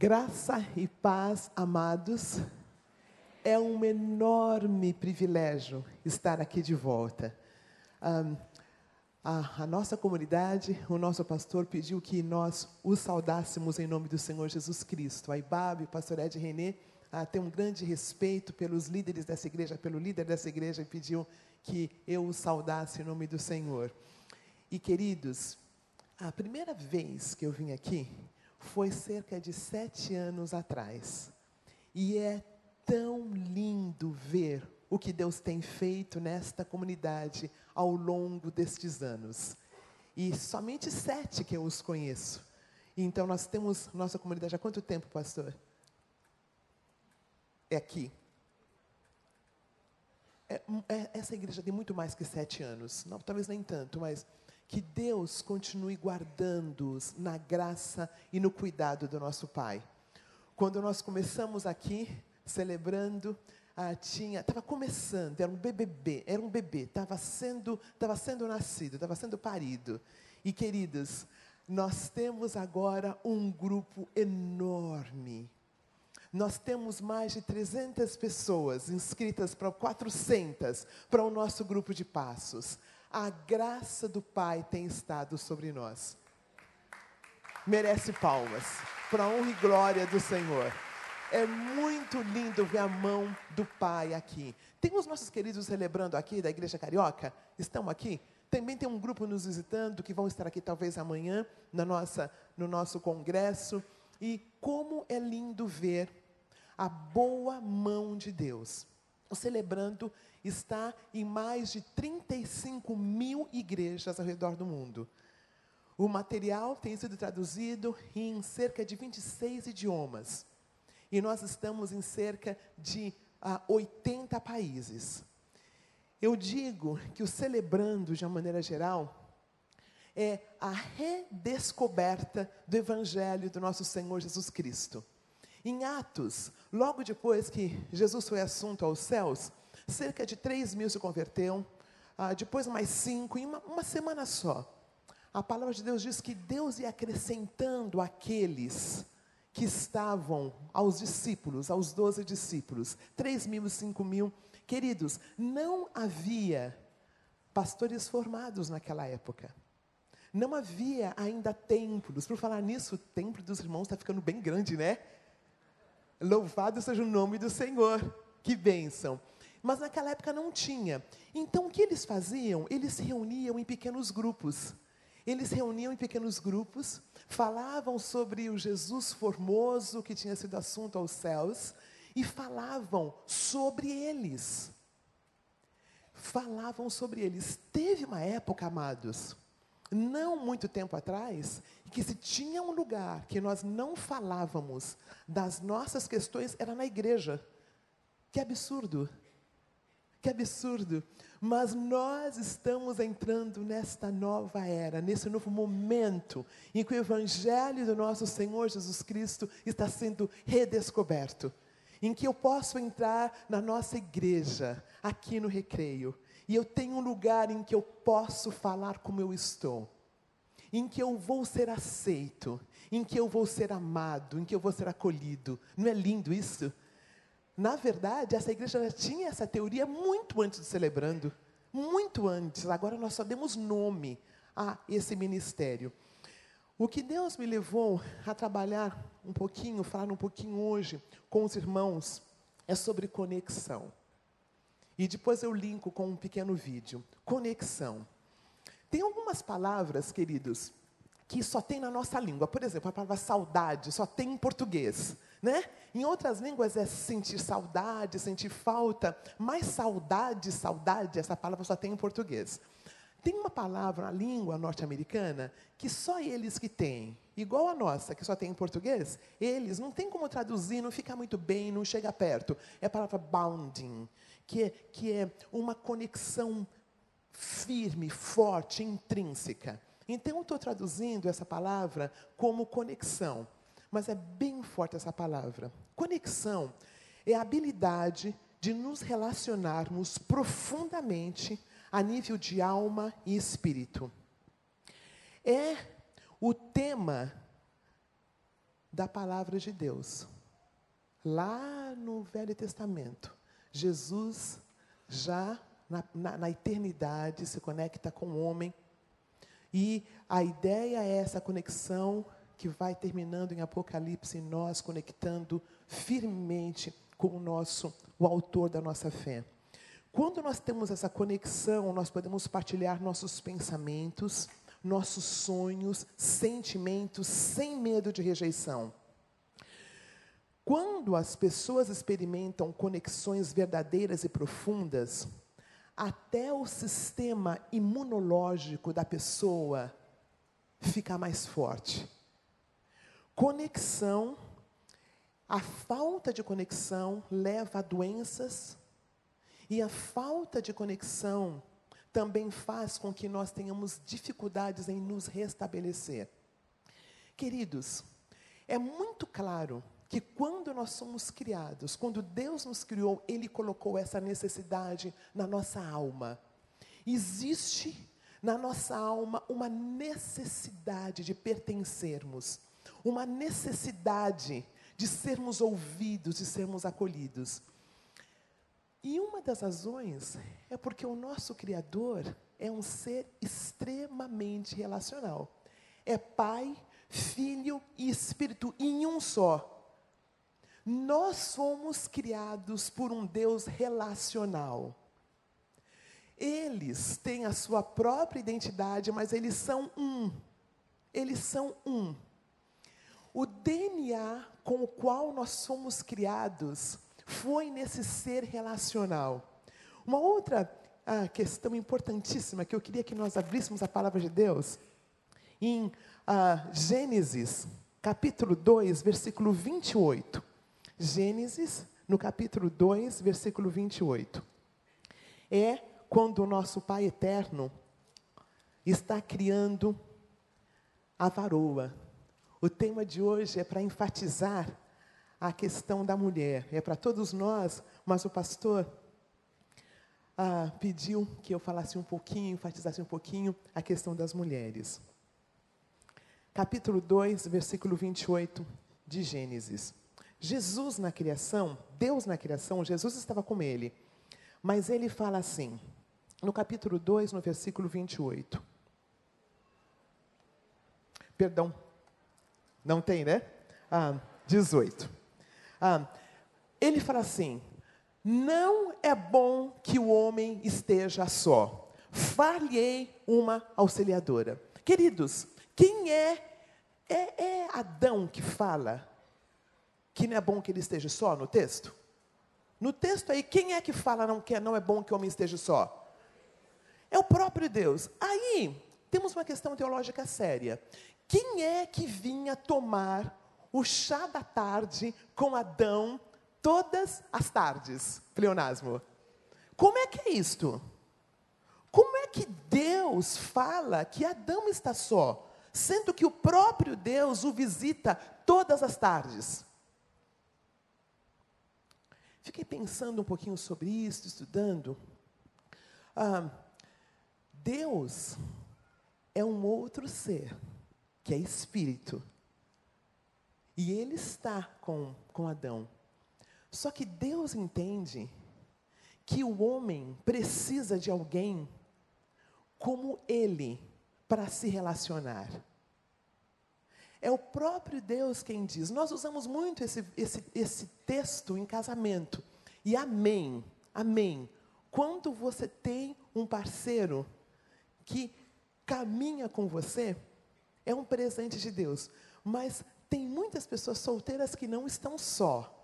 Graça e paz, amados. É um enorme privilégio estar aqui de volta. Um, a, a, nossa comunidade, o nosso pastor pediu que nós o saudássemos em nome do Senhor Jesus Cristo. A Ibabe, o pastor Ed René, ah, tem um grande respeito pelos líderes dessa igreja, pelo líder dessa igreja, e pediu que eu o saudasse em nome do Senhor. E queridos, a primeira vez que eu vim aqui foi cerca de sete anos atrás. E é tão lindo ver o que Deus tem feito nesta comunidade ao longo destes anos. E somente sete que eu os conheço. Então nós temos nossa comunidade há quanto tempo, pastor? É aqui. É, é, essa igreja tem muito mais que sete anos. Não, talvez nem tanto, mas que Deus continue guardando-os na graça e no cuidado do nosso Pai. Quando nós começamos aqui, celebrando, ah, tinha, estava começando, era um bebê, era um bebê, estava sendo, estava sendo nascido, estava sendo parido. E queridos, nós temos agora um grupo enorme. Nós temos mais de 300 pessoas inscritas para 400 para o nosso grupo de passos a graça do Pai tem estado sobre nós. Merece palmas, para a honra e glória do Senhor. É muito lindo ver a mão do Pai aqui. Tem os nossos queridos celebrando aqui da Igreja Carioca? Estão aqui? Também tem um grupo nos visitando que vão estar aqui talvez amanhã na nossa, no nosso congresso. E como é lindo ver a boa mão de Deus. Celebrando está em mais de 35 mil igrejas ao redor do mundo. O material tem sido traduzido em cerca de 26 idiomas. E nós estamos em cerca de ah, 80 países. Eu digo que o celebrando, de uma maneira geral, é a redescoberta do Evangelho do nosso Senhor Jesus Cristo. Em Atos, logo depois que Jesus foi assunto aos céus, cerca de 3 mil se converteram, ah, depois mais cinco, em uma, uma semana só. A palavra de Deus diz que Deus ia acrescentando aqueles que estavam aos discípulos, aos doze discípulos, três mil cinco mil. Queridos, não havia pastores formados naquela época. Não havia ainda templos. Por falar nisso, o templo dos irmãos está ficando bem grande, né? Louvado seja o nome do Senhor. Que bênção. Mas naquela época não tinha. Então o que eles faziam? Eles se reuniam em pequenos grupos. Eles reuniam em pequenos grupos, falavam sobre o Jesus formoso que tinha sido assunto aos céus e falavam sobre eles. Falavam sobre eles. Teve uma época, amados, não muito tempo atrás, que se tinha um lugar que nós não falávamos das nossas questões, era na igreja. Que absurdo! Que absurdo! Mas nós estamos entrando nesta nova era, nesse novo momento em que o Evangelho do nosso Senhor Jesus Cristo está sendo redescoberto. Em que eu posso entrar na nossa igreja, aqui no recreio, e eu tenho um lugar em que eu posso falar como eu estou, em que eu vou ser aceito, em que eu vou ser amado, em que eu vou ser acolhido. Não é lindo isso? Na verdade, essa igreja já tinha essa teoria muito antes de celebrando, muito antes. Agora nós só demos nome a esse ministério. O que Deus me levou a trabalhar um pouquinho, falar um pouquinho hoje com os irmãos, é sobre conexão. E depois eu linko com um pequeno vídeo. Conexão. Tem algumas palavras, queridos, que só tem na nossa língua. Por exemplo, a palavra saudade só tem em português. Né? Em outras línguas é sentir saudade, sentir falta, mas saudade, saudade, essa palavra só tem em português. Tem uma palavra na língua norte-americana que só eles que têm, igual a nossa, que só tem em português, eles não tem como traduzir, não fica muito bem, não chega perto. É a palavra bounding, que é, que é uma conexão firme, forte, intrínseca. Então, eu estou traduzindo essa palavra como conexão. Mas é bem forte essa palavra. Conexão é a habilidade de nos relacionarmos profundamente a nível de alma e espírito. É o tema da palavra de Deus. Lá no Velho Testamento, Jesus já na, na, na eternidade se conecta com o homem. E a ideia é essa conexão que vai terminando em Apocalipse, nós conectando firmemente com o nosso, o autor da nossa fé. Quando nós temos essa conexão, nós podemos partilhar nossos pensamentos, nossos sonhos, sentimentos, sem medo de rejeição. Quando as pessoas experimentam conexões verdadeiras e profundas, até o sistema imunológico da pessoa fica mais forte. Conexão, a falta de conexão leva a doenças, e a falta de conexão também faz com que nós tenhamos dificuldades em nos restabelecer. Queridos, é muito claro que quando nós somos criados, quando Deus nos criou, Ele colocou essa necessidade na nossa alma. Existe na nossa alma uma necessidade de pertencermos, uma necessidade de sermos ouvidos, de sermos acolhidos. E uma das razões é porque o nosso Criador é um ser extremamente relacional. É Pai, Filho e Espírito em um só. Nós somos criados por um Deus relacional. Eles têm a sua própria identidade, mas eles são um. Eles são um. O DNA com o qual nós somos criados foi nesse ser relacional. Uma outra ah, questão importantíssima que eu queria que nós abríssemos a palavra de Deus, em ah, Gênesis, capítulo 2, versículo 28. Gênesis, no capítulo 2, versículo 28. É quando o nosso Pai eterno está criando a varoa. O tema de hoje é para enfatizar a questão da mulher. É para todos nós, mas o pastor ah, pediu que eu falasse um pouquinho, enfatizasse um pouquinho a questão das mulheres. Capítulo 2, versículo 28 de Gênesis. Jesus na criação, Deus na criação, Jesus estava com ele. Mas ele fala assim, no capítulo 2, no versículo 28. Perdão, não tem, né? Ah, 18. Ah, ele fala assim: não é bom que o homem esteja só. Falhei uma auxiliadora. Queridos, quem é? É, é Adão que fala que não é bom que ele esteja só no texto? No texto aí, quem é que fala não, que não é bom que o homem esteja só? É o próprio Deus. Aí, temos uma questão teológica séria. Quem é que vinha tomar o chá da tarde com Adão todas as tardes, pleonasmo. Como é que é isto? Como é que Deus fala que Adão está só, sendo que o próprio Deus o visita todas as tardes? Fiquei pensando um pouquinho sobre isso, estudando. Ah, Deus é um outro ser, que é espírito. E ele está com, com Adão. Só que Deus entende que o homem precisa de alguém como ele para se relacionar. É o próprio Deus quem diz. Nós usamos muito esse, esse, esse texto em casamento. E amém, amém. Quando você tem um parceiro que caminha com você, é um presente de Deus. Mas tem muitas pessoas solteiras que não estão só.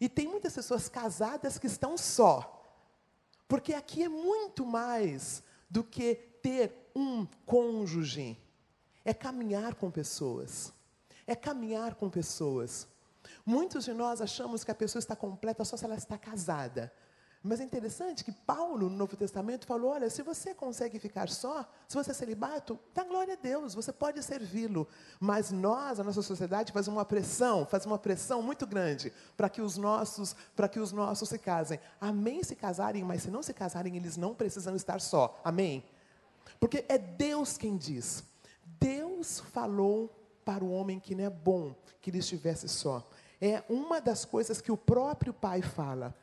E tem muitas pessoas casadas que estão só. Porque aqui é muito mais do que ter um cônjuge. É caminhar com pessoas. É caminhar com pessoas. Muitos de nós achamos que a pessoa está completa só se ela está casada. Mas é interessante que Paulo, no Novo Testamento, falou: olha, se você consegue ficar só, se você é celibato, dá glória a Deus, você pode servi-lo. Mas nós, a nossa sociedade, faz uma pressão, faz uma pressão muito grande para que os nossos, para que os nossos se casem. Amém se casarem, mas se não se casarem, eles não precisam estar só. Amém? Porque é Deus quem diz. Deus falou para o homem que não é bom que ele estivesse só. É uma das coisas que o próprio pai fala.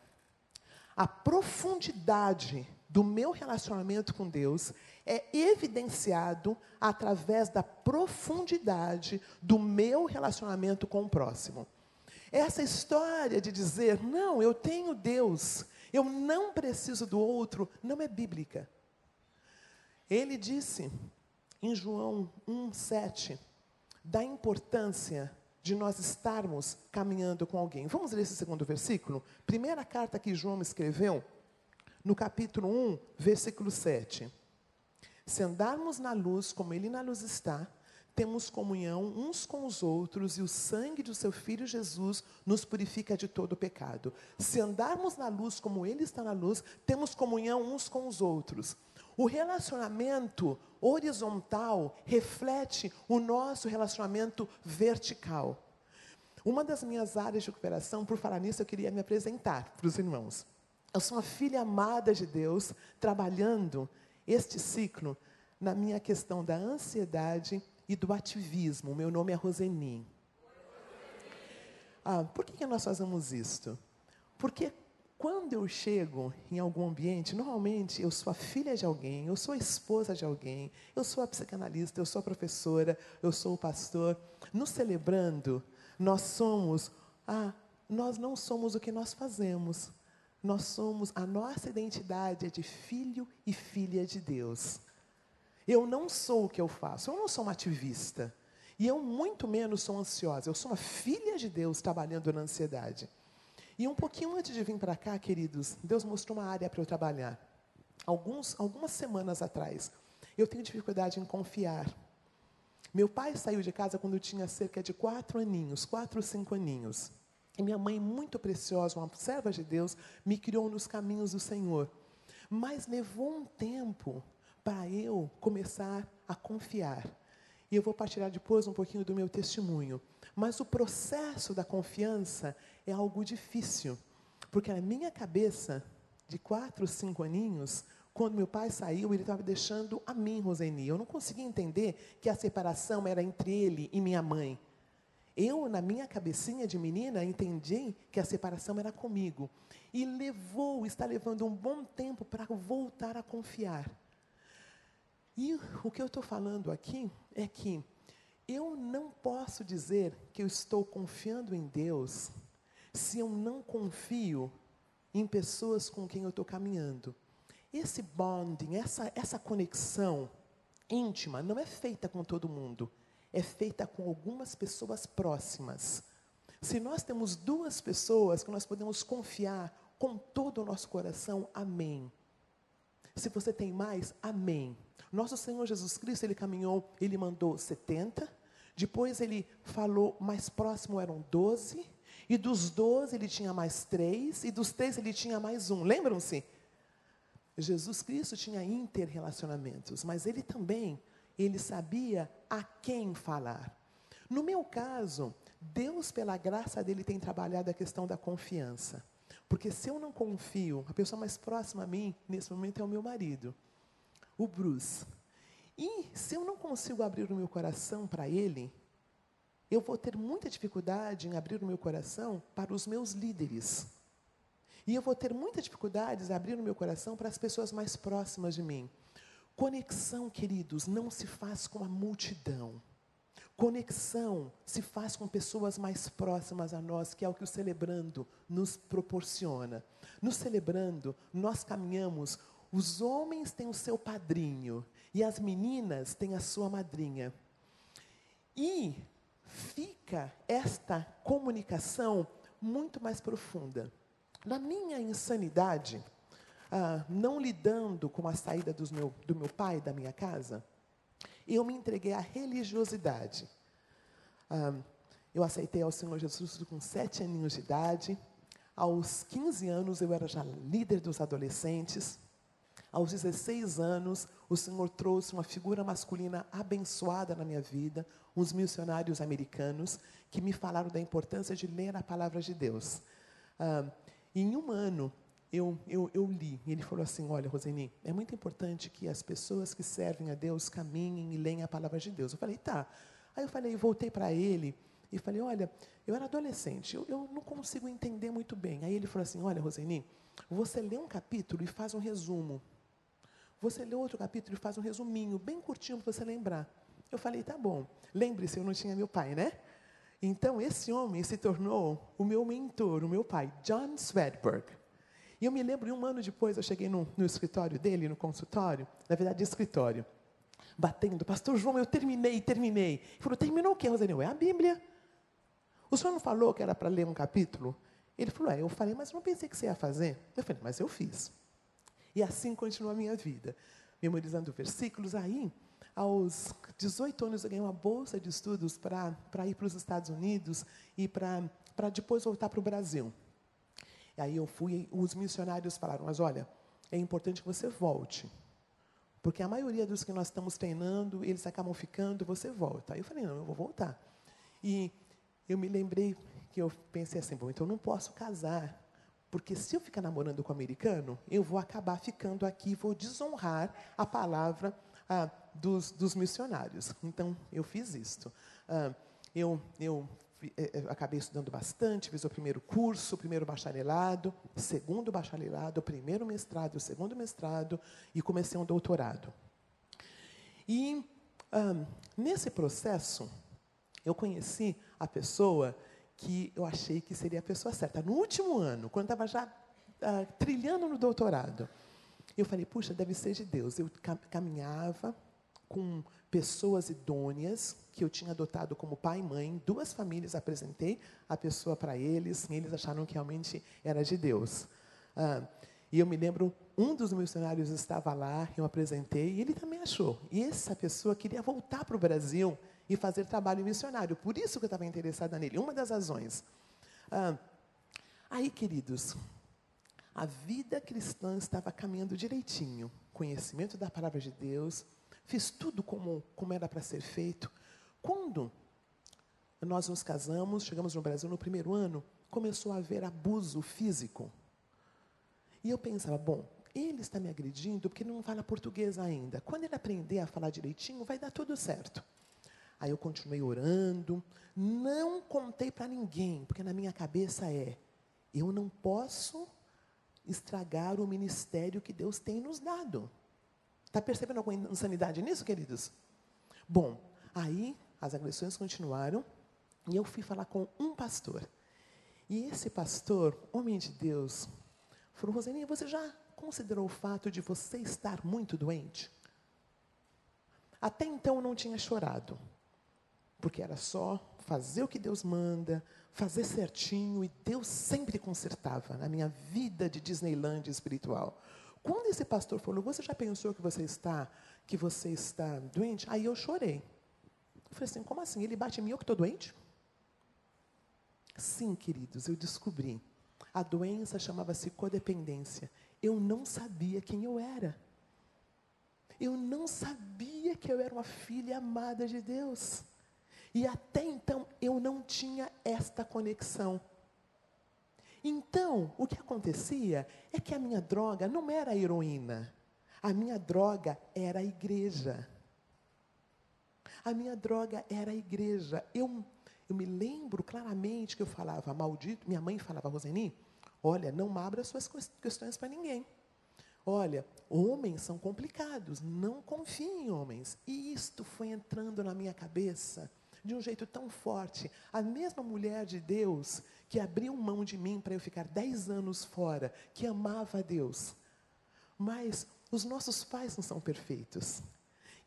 A profundidade do meu relacionamento com Deus é evidenciado através da profundidade do meu relacionamento com o próximo. Essa história de dizer, não, eu tenho Deus, eu não preciso do outro, não é bíblica. Ele disse em João 1,7 da importância de nós estarmos caminhando com alguém. Vamos ler esse segundo versículo? Primeira carta que João escreveu, no capítulo 1, versículo 7. Se andarmos na luz como Ele na luz está, temos comunhão uns com os outros e o sangue do seu Filho Jesus nos purifica de todo pecado. Se andarmos na luz como Ele está na luz, temos comunhão uns com os outros. O relacionamento horizontal reflete o nosso relacionamento vertical. Uma das minhas áreas de cooperação, por falar nisso, eu queria me apresentar para os irmãos. Eu sou uma filha amada de Deus, trabalhando este ciclo na minha questão da ansiedade e do ativismo. Meu nome é Roseni. Ah, por que, que nós fazemos isto? Porque quando eu chego em algum ambiente, normalmente eu sou a filha de alguém, eu sou a esposa de alguém, eu sou a psicanalista, eu sou a professora, eu sou o pastor. Nos celebrando, nós somos, ah, nós não somos o que nós fazemos. Nós somos, a nossa identidade é de filho e filha de Deus. Eu não sou o que eu faço, eu não sou uma ativista. E eu muito menos sou ansiosa, eu sou uma filha de Deus trabalhando na ansiedade. E um pouquinho antes de vir para cá, queridos, Deus mostrou uma área para eu trabalhar. Alguns, algumas semanas atrás, eu tenho dificuldade em confiar. Meu pai saiu de casa quando eu tinha cerca de quatro aninhos, quatro cinco aninhos. E minha mãe, muito preciosa, uma serva de Deus, me criou nos caminhos do Senhor. Mas levou um tempo para eu começar a confiar. E eu vou partilhar depois um pouquinho do meu testemunho. Mas o processo da confiança é algo difícil, porque na minha cabeça, de quatro, cinco aninhos, quando meu pai saiu, ele estava deixando a mim, Roseni. Eu não conseguia entender que a separação era entre ele e minha mãe. Eu, na minha cabecinha de menina, entendi que a separação era comigo. E levou, está levando um bom tempo para voltar a confiar. E o que eu estou falando aqui é que eu não posso dizer que eu estou confiando em Deus se eu não confio em pessoas com quem eu estou caminhando. Esse bonding, essa, essa conexão íntima, não é feita com todo mundo, é feita com algumas pessoas próximas. Se nós temos duas pessoas que nós podemos confiar com todo o nosso coração, amém. Se você tem mais, amém. Nosso Senhor Jesus Cristo, ele caminhou, ele mandou 70, depois ele falou, mais próximo eram 12, e dos doze ele tinha mais três, e dos três ele tinha mais um. Lembram-se? Jesus Cristo tinha interrelacionamentos, mas ele também, ele sabia a quem falar. No meu caso, Deus, pela graça dele, tem trabalhado a questão da confiança. Porque se eu não confio, a pessoa mais próxima a mim, nesse momento, é o meu marido, o Bruce. E se eu não consigo abrir o meu coração para ele, eu vou ter muita dificuldade em abrir o meu coração para os meus líderes. E eu vou ter muita dificuldade em abrir o meu coração para as pessoas mais próximas de mim. Conexão, queridos, não se faz com a multidão. Conexão se faz com pessoas mais próximas a nós, que é o que o celebrando nos proporciona. No celebrando, nós caminhamos, os homens têm o seu padrinho e as meninas têm a sua madrinha. E fica esta comunicação muito mais profunda. Na minha insanidade, ah, não lidando com a saída meu, do meu pai da minha casa, eu me entreguei à religiosidade. Ah, eu aceitei ao Senhor Jesus com sete aninhos de idade. Aos 15 anos, eu era já líder dos adolescentes. Aos 16 anos, o Senhor trouxe uma figura masculina abençoada na minha vida, uns missionários americanos, que me falaram da importância de ler a palavra de Deus. Ah, em um ano, eu, eu, eu li, e ele falou assim: Olha, Roseni, é muito importante que as pessoas que servem a Deus caminhem e leiam a palavra de Deus. Eu falei: Tá. Aí eu falei, voltei para ele e falei, olha, eu era adolescente, eu, eu, não consigo entender muito bem. Aí ele falou assim, olha, Roseni, você lê um capítulo e faz um resumo. Você lê outro capítulo e faz um resuminho, bem curtinho para você lembrar. Eu falei, tá bom. Lembre-se, eu não tinha meu pai, né? Então, esse homem se tornou o meu mentor, o meu pai, John Swedberg. E eu me lembro, um ano depois, eu cheguei no, no escritório dele, no consultório, na verdade, escritório, batendo, pastor João, eu terminei, terminei. Ele falou, terminou o quê, Rosenil? É a Bíblia. O senhor não falou que era para ler um capítulo? Ele falou, é, eu falei, mas não pensei que você ia fazer. Eu falei, mas eu fiz. E assim continua a minha vida, memorizando versículos. Aí, aos 18 anos, eu ganhei uma bolsa de estudos para ir para os Estados Unidos e para depois voltar para o Brasil. E aí eu fui, os missionários falaram, mas olha, é importante que você volte. Porque a maioria dos que nós estamos treinando, eles acabam ficando, você volta. Aí eu falei, não, eu vou voltar. E eu me lembrei que eu pensei assim, bom, então eu não posso casar porque se eu ficar namorando com o americano, eu vou acabar ficando aqui, vou desonrar a palavra ah, dos, dos, missionários. Então, eu fiz isto. Ah, eu, eu, eu eh, eh, acabei estudando bastante, fiz o primeiro curso, o primeiro bacharelado, segundo bacharelado, o primeiro mestrado, o segundo mestrado, e comecei um doutorado. E ah, nesse processo, eu conheci a pessoa que eu achei que seria a pessoa certa. No último ano, quando estava já uh, trilhando no doutorado, eu falei, puxa, deve ser de Deus. Eu caminhava com pessoas idôneas que eu tinha adotado como pai e mãe, duas famílias, apresentei a pessoa para eles, e eles acharam que realmente era de Deus. Ah, e eu me lembro, um dos missionários estava lá, eu apresentei, e ele também achou. E essa pessoa queria voltar para o Brasil e fazer trabalho missionário. Por isso que eu estava interessada nele, uma das razões. Ah, aí, queridos, a vida cristã estava caminhando direitinho. Conhecimento da palavra de Deus, fiz tudo como, como era para ser feito. Quando nós nos casamos, chegamos no Brasil no primeiro ano, começou a haver abuso físico. E eu pensava, bom, ele está me agredindo porque não fala português ainda. Quando ele aprender a falar direitinho, vai dar tudo certo. Aí eu continuei orando, não contei para ninguém, porque na minha cabeça é: eu não posso estragar o ministério que Deus tem nos dado. Está percebendo alguma insanidade nisso, queridos? Bom, aí as agressões continuaram e eu fui falar com um pastor. E esse pastor, homem de Deus, falou: Roseninha, você já considerou o fato de você estar muito doente? Até então eu não tinha chorado porque era só fazer o que Deus manda, fazer certinho, e Deus sempre consertava na minha vida de Disneyland espiritual. Quando esse pastor falou, você já pensou que você está, que você está doente? Aí eu chorei. Eu falei assim, como assim? Ele bate em mim, eu que estou doente? Sim, queridos, eu descobri. A doença chamava-se codependência. Eu não sabia quem eu era. Eu não sabia que eu era uma filha amada de Deus. E até então eu não tinha esta conexão. Então, o que acontecia é que a minha droga não era a heroína. A minha droga era a igreja. A minha droga era a igreja. Eu, eu me lembro claramente que eu falava, maldito, minha mãe falava, Roseni, olha, não abra suas questões para ninguém. Olha, homens são complicados, não confie em homens. E isto foi entrando na minha cabeça de um jeito tão forte. A mesma mulher de Deus que abriu mão de mim para eu ficar dez anos fora, que amava a Deus. Mas os nossos pais não são perfeitos.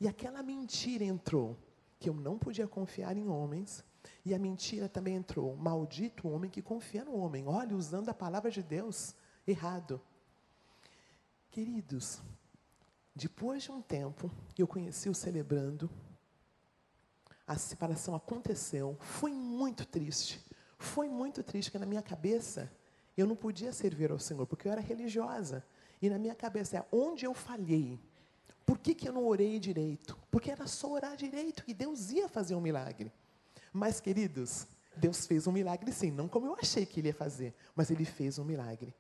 E aquela mentira entrou, que eu não podia confiar em homens. E a mentira também entrou, maldito o homem que confia no homem. Olha, usando a palavra de Deus errado. Queridos, depois de um tempo, eu conheci o celebrando a separação aconteceu, foi muito triste. Foi muito triste, porque na minha cabeça eu não podia servir ao Senhor, porque eu era religiosa. E na minha cabeça é onde eu falhei. Por que, que eu não orei direito? Porque era só orar direito e Deus ia fazer um milagre. Mas, queridos, Deus fez um milagre sim, não como eu achei que ele ia fazer, mas ele fez um milagre.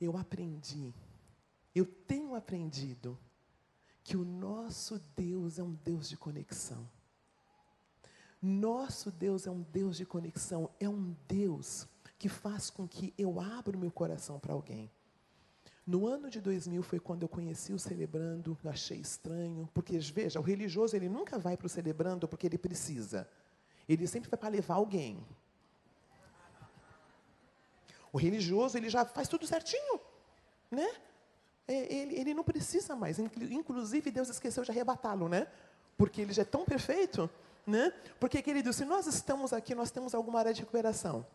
Eu aprendi, eu tenho aprendido que o nosso Deus é um Deus de conexão. Nosso Deus é um Deus de conexão, é um Deus que faz com que eu abra o meu coração para alguém. No ano de 2000 foi quando eu conheci o celebrando, achei estranho, porque veja, o religioso ele nunca vai para o celebrando porque ele precisa. Ele sempre vai para levar alguém. O religioso ele já faz tudo certinho, né? É, ele, ele não precisa mais. Inclusive Deus esqueceu de arrebatá-lo, né? Porque ele já é tão perfeito né? Porque, querido, se nós estamos aqui, nós temos alguma área de recuperação.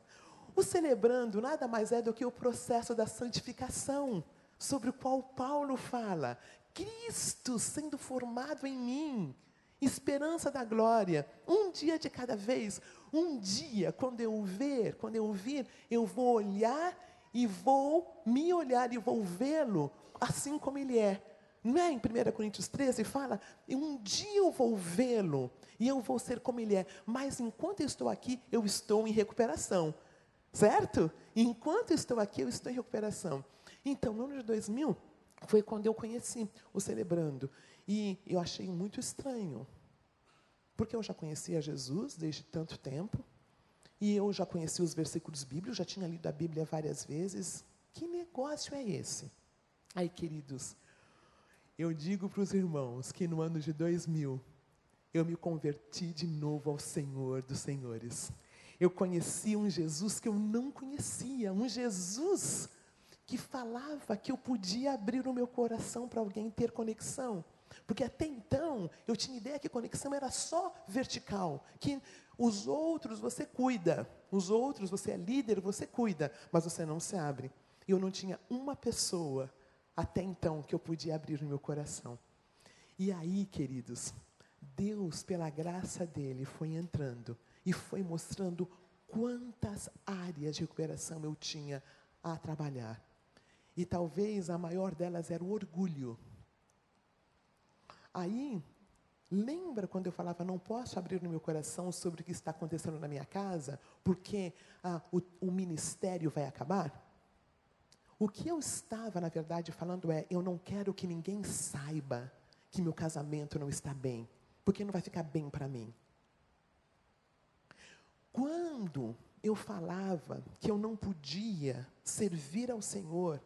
O celebrando nada mais é do que o processo da santificação, sobre o qual Paulo fala. Cristo sendo formado em mim, esperança da glória, um dia de cada vez. Um dia, quando eu ver, quando eu vir, eu vou olhar e vou me olhar e vou vê-lo assim como ele é. Não é em 1 Coríntios 13 fala, um dia eu vou vê-lo e eu vou ser como ele é. Mas enquanto eu estou aqui, eu estou em recuperação. Certo? enquanto eu estou aqui, eu estou em recuperação. Então, no ano de 2000, foi quando eu conheci o Celebrando. E eu achei muito estranho. Porque eu já conhecia Jesus desde tanto tempo. E eu já conhecia os versículos bíblicos, já tinha lido a Bíblia várias vezes. Que negócio é esse? Aí, queridos, eu digo para os irmãos que no ano de 2000 eu me converti de novo ao Senhor dos Senhores. Eu conheci um Jesus que eu não conhecia, um Jesus que falava que eu podia abrir o meu coração para alguém ter conexão. Porque até então eu tinha ideia que conexão era só vertical, que os outros você cuida, os outros você é líder, você cuida, mas você não se abre. Eu não tinha uma pessoa até então que eu podia abrir o meu coração. E aí, queridos, Deus, pela graça dele, foi entrando e foi mostrando quantas áreas de recuperação eu tinha a trabalhar. E talvez a maior delas era o orgulho. Aí, lembra quando eu falava, não posso abrir no meu coração sobre o que está acontecendo na minha casa, porque ah, o, o ministério vai acabar? O que eu estava, na verdade, falando é: eu não quero que ninguém saiba que meu casamento não está bem porque não vai ficar bem para mim. Quando eu falava que eu não podia servir ao Senhor,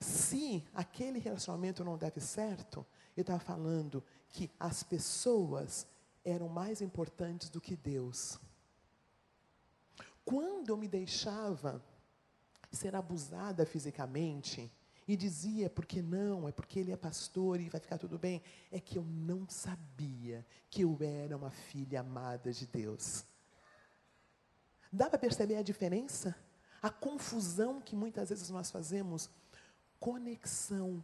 se aquele relacionamento não deve certo, eu estava falando que as pessoas eram mais importantes do que Deus. Quando eu me deixava ser abusada fisicamente, e dizia, porque não, é porque ele é pastor e vai ficar tudo bem. É que eu não sabia que eu era uma filha amada de Deus. Dá para perceber a diferença? A confusão que muitas vezes nós fazemos. Conexão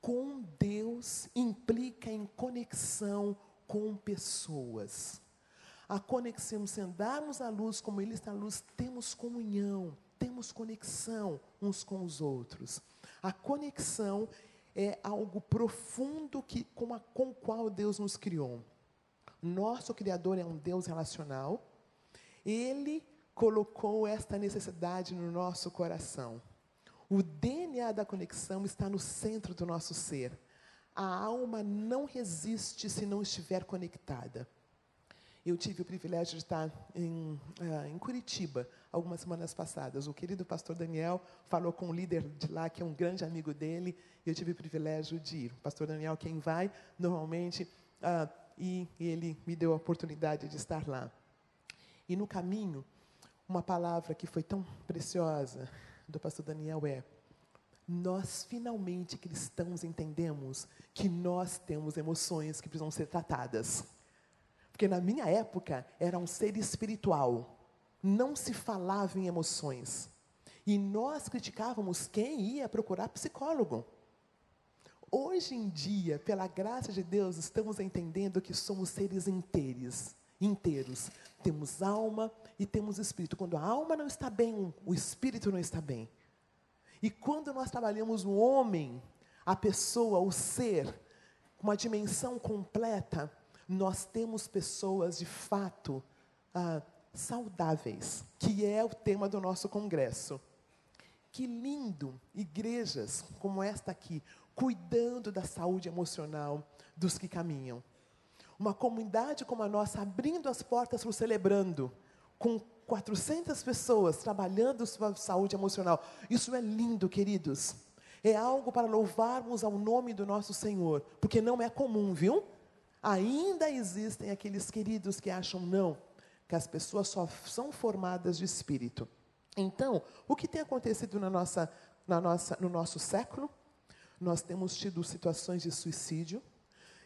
com Deus implica em conexão com pessoas. A conexão, se andarmos à luz como Ele está à luz, temos comunhão, temos conexão uns com os outros. A conexão é algo profundo que, com, a, com qual Deus nos criou. Nosso Criador é um Deus relacional. Ele colocou esta necessidade no nosso coração. O DNA da conexão está no centro do nosso ser. A alma não resiste se não estiver conectada. Eu tive o privilégio de estar em, uh, em Curitiba algumas semanas passadas. O querido pastor Daniel falou com o líder de lá, que é um grande amigo dele, e eu tive o privilégio de ir. O pastor Daniel, quem vai, normalmente, uh, e, e ele me deu a oportunidade de estar lá. E no caminho, uma palavra que foi tão preciosa do pastor Daniel é: nós finalmente cristãos entendemos que nós temos emoções que precisam ser tratadas. Porque na minha época era um ser espiritual, não se falava em emoções. E nós criticávamos quem ia procurar psicólogo. Hoje em dia, pela graça de Deus, estamos entendendo que somos seres inteiros, inteiros. Temos alma e temos espírito. Quando a alma não está bem, o espírito não está bem. E quando nós trabalhamos o homem, a pessoa, o ser, uma dimensão completa, nós temos pessoas de fato ah, saudáveis, que é o tema do nosso congresso. Que lindo, igrejas como esta aqui, cuidando da saúde emocional dos que caminham. Uma comunidade como a nossa abrindo as portas para o celebrando, com 400 pessoas trabalhando sua saúde emocional. Isso é lindo, queridos. É algo para louvarmos ao nome do nosso Senhor, porque não é comum, viu? Ainda existem aqueles queridos que acham não, que as pessoas só são formadas de espírito. Então, o que tem acontecido na nossa, na nossa, no nosso século? Nós temos tido situações de suicídio,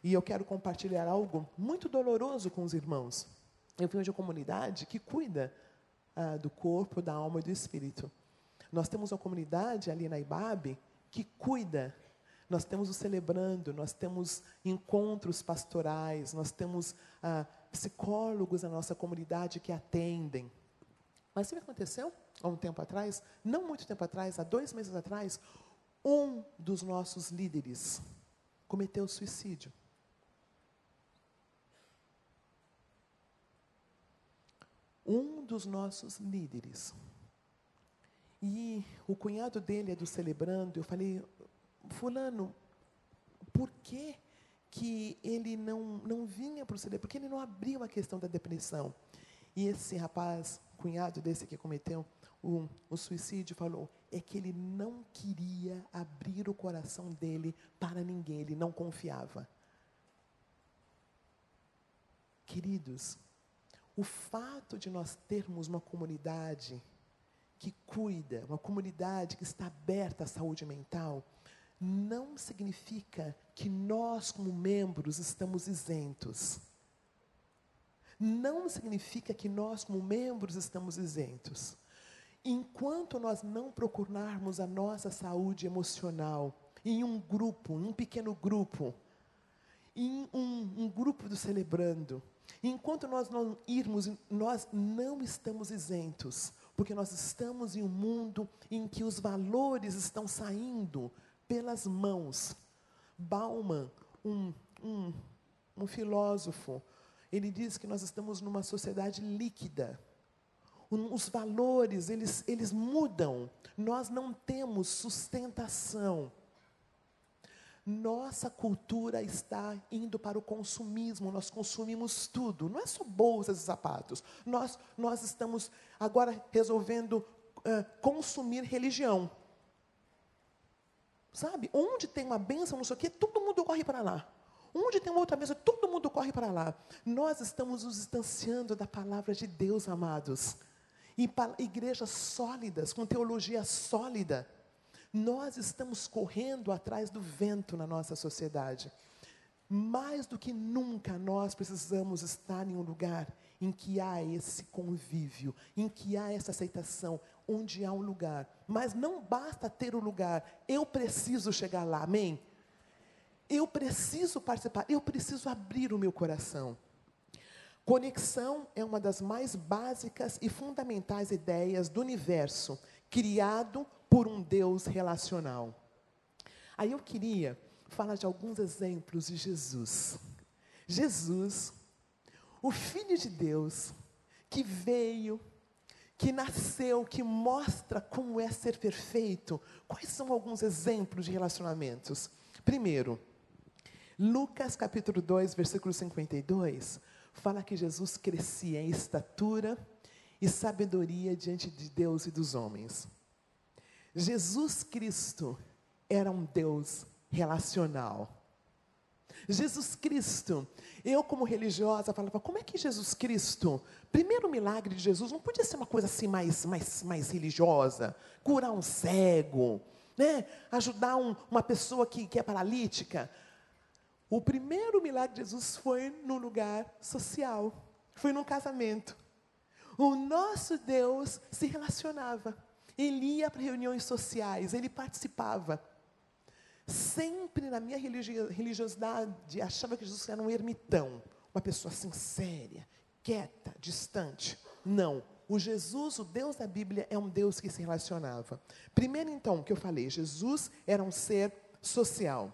e eu quero compartilhar algo muito doloroso com os irmãos. Eu venho de uma comunidade que cuida ah, do corpo, da alma e do espírito. Nós temos uma comunidade ali na IBAB que cuida. Nós temos o celebrando, nós temos encontros pastorais, nós temos ah, psicólogos na nossa comunidade que atendem. Mas o que aconteceu há um tempo atrás? Não muito tempo atrás, há dois meses atrás, um dos nossos líderes cometeu suicídio. Um dos nossos líderes. E o cunhado dele é do celebrando. Eu falei, fulano, por que, que ele não, não vinha para o celebrando? Por que ele não abriu a questão da depressão? E esse rapaz, cunhado desse que cometeu o, o suicídio, falou: é que ele não queria abrir o coração dele para ninguém, ele não confiava. Queridos, o fato de nós termos uma comunidade que cuida, uma comunidade que está aberta à saúde mental, não significa que nós, como membros, estamos isentos. Não significa que nós, como membros, estamos isentos. Enquanto nós não procurarmos a nossa saúde emocional em um grupo, em um pequeno grupo, em um, um grupo do celebrando, enquanto nós não irmos, nós não estamos isentos porque nós estamos em um mundo em que os valores estão saindo pelas mãos. Bauman, um, um, um filósofo, ele diz que nós estamos numa sociedade líquida. Os valores, eles, eles mudam. Nós não temos sustentação. Nossa cultura está indo para o consumismo, nós consumimos tudo, não é só bolsas e sapatos. Nós, nós estamos agora resolvendo uh, consumir religião. Sabe? Onde tem uma bênção, não sei o quê, todo mundo corre para lá. Onde tem uma outra bênção, todo mundo corre para lá. Nós estamos nos distanciando da palavra de Deus, amados. E igrejas sólidas, com teologia sólida. Nós estamos correndo atrás do vento na nossa sociedade. Mais do que nunca nós precisamos estar em um lugar em que há esse convívio, em que há essa aceitação, onde há um lugar. Mas não basta ter o um lugar, eu preciso chegar lá, amém? Eu preciso participar, eu preciso abrir o meu coração. Conexão é uma das mais básicas e fundamentais ideias do universo, criado por um Deus relacional. Aí eu queria falar de alguns exemplos de Jesus. Jesus, o Filho de Deus, que veio, que nasceu, que mostra como é ser perfeito. Quais são alguns exemplos de relacionamentos? Primeiro, Lucas capítulo 2, versículo 52, fala que Jesus crescia em estatura e sabedoria diante de Deus e dos homens. Jesus Cristo era um Deus relacional. Jesus Cristo, eu como religiosa falava, como é que Jesus Cristo, primeiro milagre de Jesus, não podia ser uma coisa assim mais, mais, mais religiosa, curar um cego, né? ajudar um, uma pessoa que, que é paralítica. O primeiro milagre de Jesus foi no lugar social, foi num casamento. O nosso Deus se relacionava. Ele ia para reuniões sociais, ele participava. Sempre na minha religiosidade, achava que Jesus era um ermitão, uma pessoa assim séria, quieta, distante. Não. O Jesus, o Deus da Bíblia, é um Deus que se relacionava. Primeiro, então, que eu falei, Jesus era um ser social.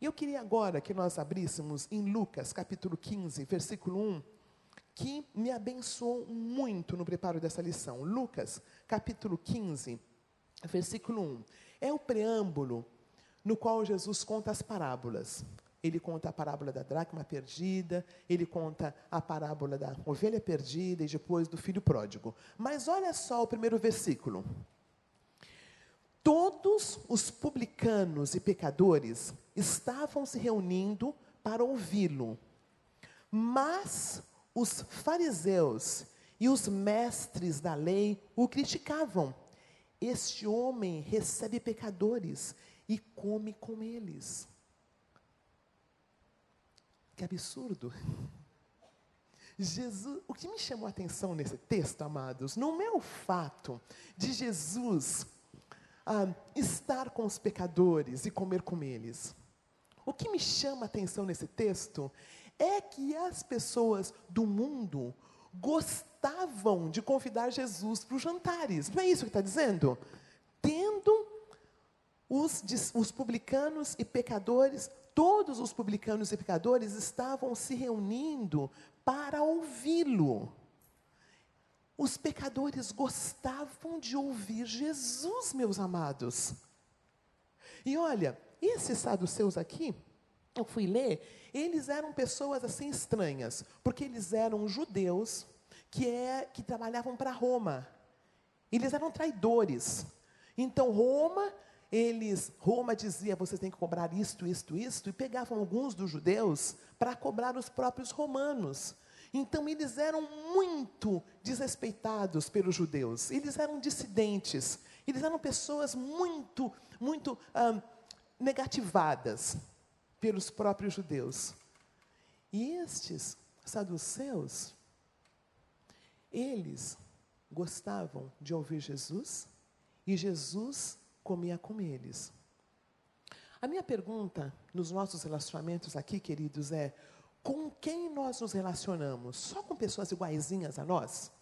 E eu queria agora que nós abríssemos em Lucas, capítulo 15, versículo 1, que me abençoou muito no preparo dessa lição. Lucas, capítulo 15, versículo 1. É o preâmbulo no qual Jesus conta as parábolas. ele conta a parábola da dracma perdida, ele conta a parábola da ovelha perdida e depois do filho pródigo. Mas olha só o primeiro versículo. Todos os publicanos e pecadores estavam se reunindo para ouvi-lo. Mas os fariseus e os mestres da lei o criticavam. Este homem recebe pecadores e come com eles. Que absurdo. Jesus, o que me chamou a atenção nesse texto, amados, não é o fato de Jesus ah, estar com os pecadores e comer com eles. O que me chama a atenção nesse texto é que as pessoas do mundo gostavam de convidar Jesus para os jantares. Não é isso que está dizendo? Os, os publicanos e pecadores, todos os publicanos e pecadores estavam se reunindo para ouvi-lo. Os pecadores gostavam de ouvir Jesus, meus amados. E olha, esses saduceus aqui, eu fui ler, eles eram pessoas assim estranhas, porque eles eram judeus que, é, que trabalhavam para Roma. Eles eram traidores. Então, Roma, eles, Roma dizia, vocês têm que cobrar isto, isto, isto, e pegavam alguns dos judeus para cobrar os próprios romanos. Então, eles eram muito desrespeitados pelos judeus. Eles eram dissidentes. Eles eram pessoas muito, muito ah, negativadas pelos próprios judeus. E estes saduceus, eles gostavam de ouvir Jesus e Jesus comia com eles. A minha pergunta nos nossos relacionamentos aqui, queridos, é: com quem nós nos relacionamos? Só com pessoas iguaizinhas a nós?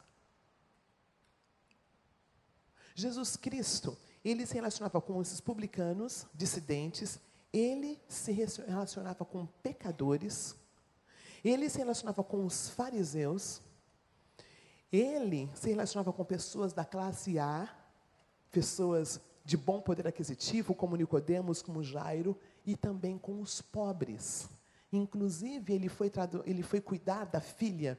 Jesus Cristo, ele se relacionava com esses publicanos, dissidentes, ele se relacionava com pecadores, ele se relacionava com os fariseus, ele se relacionava com pessoas da classe A, pessoas de bom poder aquisitivo, como Nicodemos, como Jairo, e também com os pobres. Inclusive, ele foi, ele foi cuidar da filha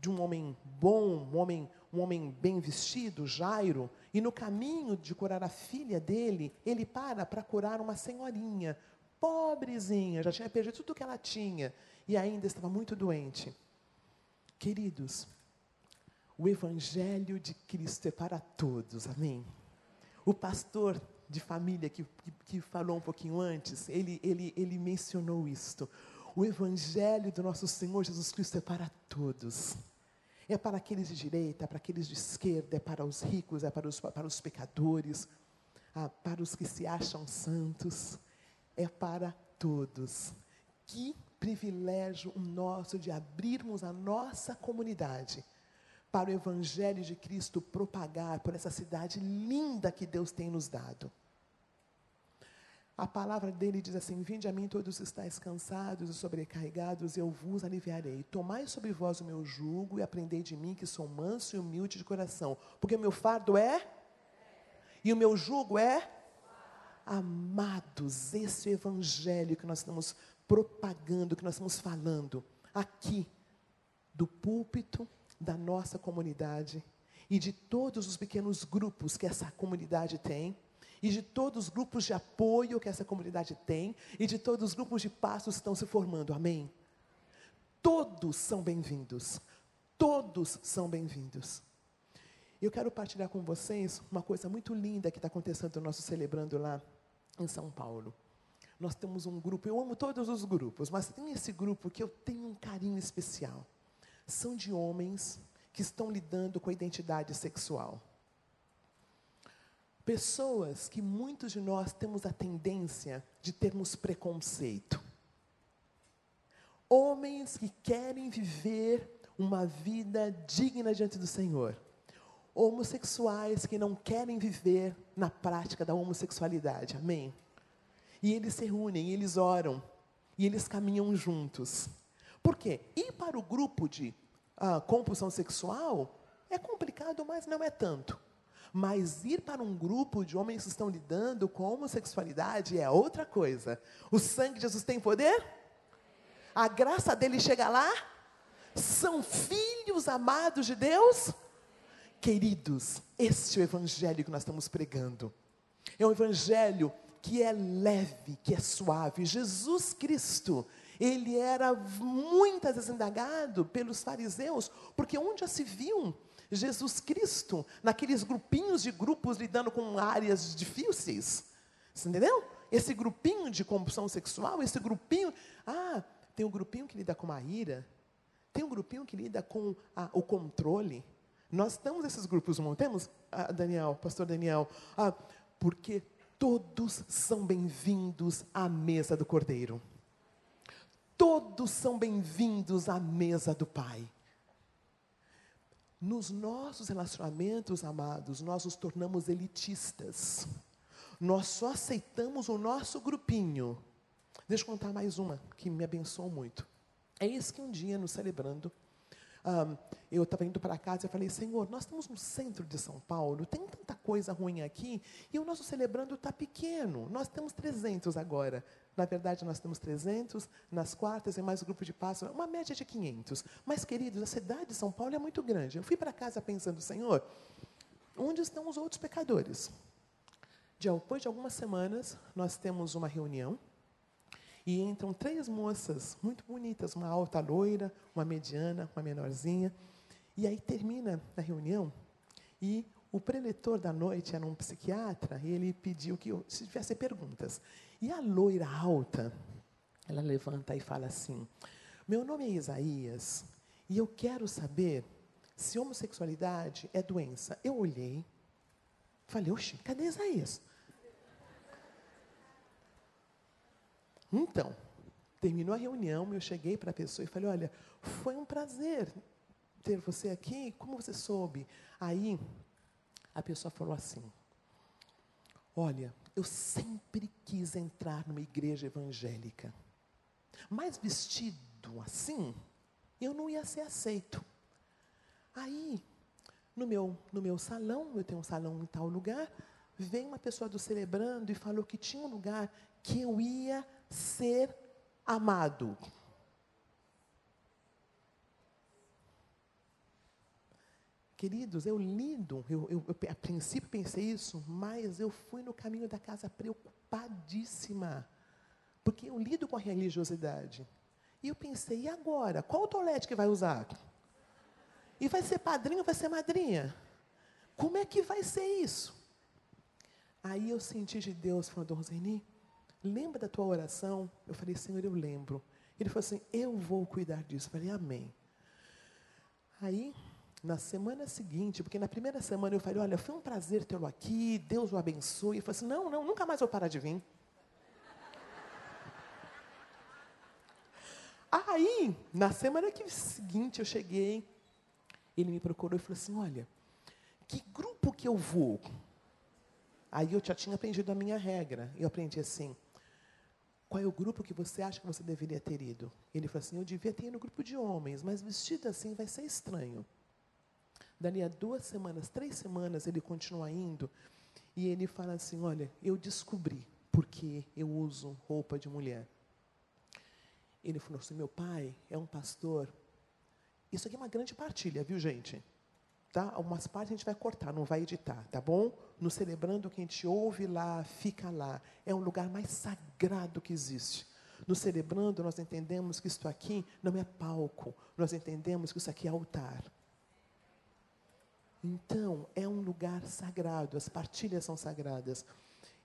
de um homem bom, um homem, um homem bem vestido, Jairo, e no caminho de curar a filha dele, ele para para curar uma senhorinha, pobrezinha, já tinha perdido tudo que ela tinha e ainda estava muito doente. Queridos, o Evangelho de Cristo é para todos, amém? O pastor de família que, que, que falou um pouquinho antes, ele, ele, ele mencionou isto. O Evangelho do nosso Senhor Jesus Cristo é para todos. É para aqueles de direita, é para aqueles de esquerda, é para os ricos, é para os, para os pecadores, ah, para os que se acham santos, é para todos. Que privilégio nosso de abrirmos a nossa comunidade para o Evangelho de Cristo propagar por essa cidade linda que Deus tem nos dado. A palavra dele diz assim: Vinde a mim todos estáis cansados e sobrecarregados, e eu vos aliviarei. Tomai sobre vós o meu jugo e aprendei de mim, que sou manso e humilde de coração. Porque o meu fardo é e o meu jugo é. Amados, esse é o evangelho que nós estamos propagando, que nós estamos falando aqui, do púlpito da nossa comunidade e de todos os pequenos grupos que essa comunidade tem e de todos os grupos de apoio que essa comunidade tem, e de todos os grupos de passos que estão se formando, amém? Todos são bem-vindos, todos são bem-vindos. Eu quero partilhar com vocês uma coisa muito linda que está acontecendo no nosso Celebrando lá em São Paulo. Nós temos um grupo, eu amo todos os grupos, mas tem esse grupo que eu tenho um carinho especial. São de homens que estão lidando com a identidade sexual. Pessoas que muitos de nós temos a tendência de termos preconceito. Homens que querem viver uma vida digna diante do Senhor. Homossexuais que não querem viver na prática da homossexualidade. Amém? E eles se reúnem, eles oram, e eles caminham juntos. Por quê? Ir para o grupo de ah, compulsão sexual é complicado, mas não é tanto. Mas ir para um grupo de homens que estão lidando com homossexualidade é outra coisa. O sangue de Jesus tem poder? A graça dele chega lá? São filhos amados de Deus? Queridos, este é o evangelho que nós estamos pregando. É um evangelho que é leve, que é suave. Jesus Cristo, ele era muitas vezes indagado pelos fariseus, porque onde já se viu Jesus Cristo naqueles grupinhos de grupos lidando com áreas difíceis? Você entendeu? Esse grupinho de compulsão sexual, esse grupinho. Ah, tem um grupinho que lida com a ira, tem um grupinho que lida com a, o controle. Nós temos esses grupos, não temos, ah, Daniel, pastor Daniel? Ah, porque todos são bem-vindos à mesa do Cordeiro. Todos são bem-vindos à mesa do Pai. Nos nossos relacionamentos, amados, nós nos tornamos elitistas. Nós só aceitamos o nosso grupinho. Deixa eu contar mais uma que me abençoou muito. É isso que um dia, nos celebrando, um, eu estava indo para casa e falei, Senhor, nós estamos no centro de São Paulo, tem tanta coisa ruim aqui, e o nosso celebrando está pequeno. Nós temos 300 agora. Na verdade, nós temos 300, nas quartas e mais o grupo de passo, uma média de 500. Mas, queridos, a cidade de São Paulo é muito grande. Eu fui para casa pensando, Senhor, onde estão os outros pecadores? Depois de algumas semanas, nós temos uma reunião e entram três moças muito bonitas, uma alta loira, uma mediana, uma menorzinha. E aí termina a reunião e o preletor da noite era um psiquiatra e ele pediu que eu, se tivesse perguntas. E a loira alta, ela levanta e fala assim: Meu nome é Isaías e eu quero saber se homossexualidade é doença. Eu olhei, falei: Oxi, cadê Isaías? Então, terminou a reunião, eu cheguei para a pessoa e falei: Olha, foi um prazer ter você aqui, como você soube? Aí, a pessoa falou assim: Olha, eu sempre quis entrar numa igreja evangélica, mas vestido assim, eu não ia ser aceito. Aí, no meu, no meu salão, eu tenho um salão em tal lugar, vem uma pessoa do celebrando e falou que tinha um lugar que eu ia ser amado. Queridos, eu lido, eu, eu, eu, a princípio pensei isso, mas eu fui no caminho da casa preocupadíssima, porque eu lido com a religiosidade. E eu pensei, e agora? Qual o tolete que vai usar? E vai ser padrinho vai ser madrinha? Como é que vai ser isso? Aí eu senti de Deus falando, Roseni, lembra da tua oração? Eu falei, Senhor, eu lembro. Ele falou assim, eu vou cuidar disso. Eu falei, amém. Aí, na semana seguinte, porque na primeira semana eu falei, olha, foi um prazer tê-lo aqui, Deus o abençoe. Ele falou assim, não, não, nunca mais vou parar de vir. Aí, na semana seguinte, eu cheguei, ele me procurou e falou assim, olha, que grupo que eu vou? Aí eu já tinha aprendido a minha regra. Eu aprendi assim, qual é o grupo que você acha que você deveria ter ido? Ele falou assim: Eu devia ter ido no grupo de homens, mas vestido assim vai ser estranho. Dali a duas semanas, três semanas, ele continua indo e ele fala assim: Olha, eu descobri porque eu uso roupa de mulher. Ele falou assim: Meu pai é um pastor. Isso aqui é uma grande partilha, viu, gente? Tá? Algumas partes a gente vai cortar, não vai editar, tá bom? No celebrando o que a gente ouve lá, fica lá. É um lugar mais sagrado que existe. No celebrando, nós entendemos que isto aqui não é palco, nós entendemos que isso aqui é altar. Então, é um lugar sagrado, as partilhas são sagradas.